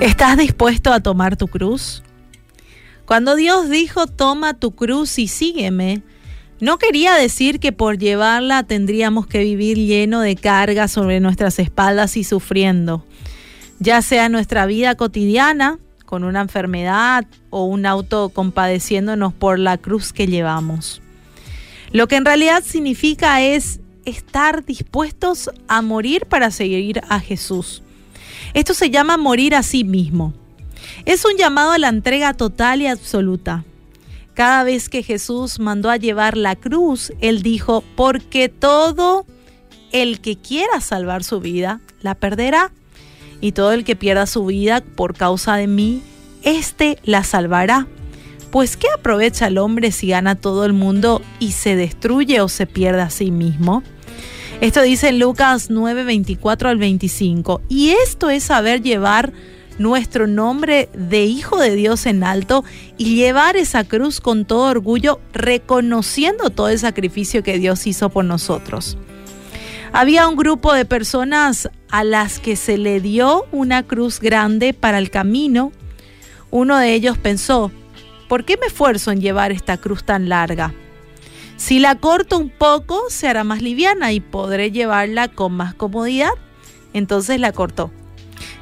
¿Estás dispuesto a tomar tu cruz? Cuando Dios dijo, toma tu cruz y sígueme, no quería decir que por llevarla tendríamos que vivir lleno de cargas sobre nuestras espaldas y sufriendo, ya sea nuestra vida cotidiana, con una enfermedad o un auto compadeciéndonos por la cruz que llevamos. Lo que en realidad significa es estar dispuestos a morir para seguir a Jesús esto se llama morir a sí mismo. Es un llamado a la entrega total y absoluta. Cada vez que Jesús mandó a llevar la cruz, Él dijo, porque todo el que quiera salvar su vida, la perderá. Y todo el que pierda su vida por causa de mí, éste la salvará. Pues ¿qué aprovecha el hombre si gana todo el mundo y se destruye o se pierde a sí mismo? Esto dice Lucas 9, 24 al 25. Y esto es saber llevar nuestro nombre de Hijo de Dios en alto y llevar esa cruz con todo orgullo, reconociendo todo el sacrificio que Dios hizo por nosotros. Había un grupo de personas a las que se le dio una cruz grande para el camino. Uno de ellos pensó, ¿por qué me esfuerzo en llevar esta cruz tan larga? Si la corto un poco, se hará más liviana y podré llevarla con más comodidad. Entonces la cortó.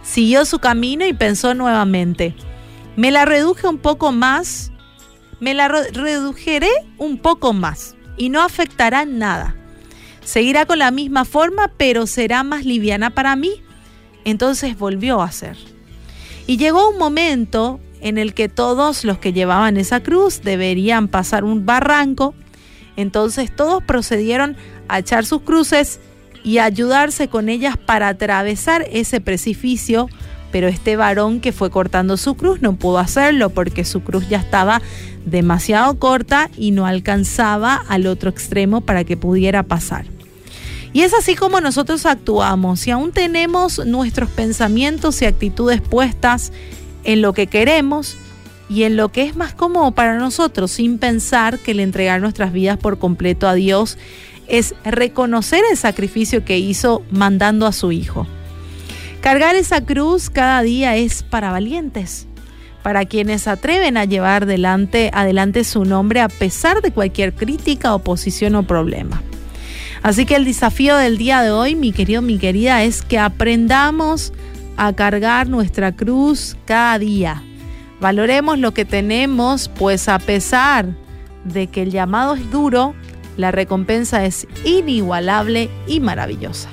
Siguió su camino y pensó nuevamente, me la reduje un poco más, me la redujeré un poco más y no afectará nada. Seguirá con la misma forma, pero será más liviana para mí. Entonces volvió a hacer. Y llegó un momento en el que todos los que llevaban esa cruz deberían pasar un barranco entonces todos procedieron a echar sus cruces y a ayudarse con ellas para atravesar ese precipicio, pero este varón que fue cortando su cruz no pudo hacerlo porque su cruz ya estaba demasiado corta y no alcanzaba al otro extremo para que pudiera pasar. Y es así como nosotros actuamos. Si aún tenemos nuestros pensamientos y actitudes puestas en lo que queremos, y en lo que es más cómodo para nosotros, sin pensar que el entregar nuestras vidas por completo a Dios es reconocer el sacrificio que hizo mandando a su Hijo. Cargar esa cruz cada día es para valientes, para quienes atreven a llevar adelante, adelante su nombre a pesar de cualquier crítica, oposición o problema. Así que el desafío del día de hoy, mi querido, mi querida, es que aprendamos a cargar nuestra cruz cada día Valoremos lo que tenemos, pues a pesar de que el llamado es duro, la recompensa es inigualable y maravillosa.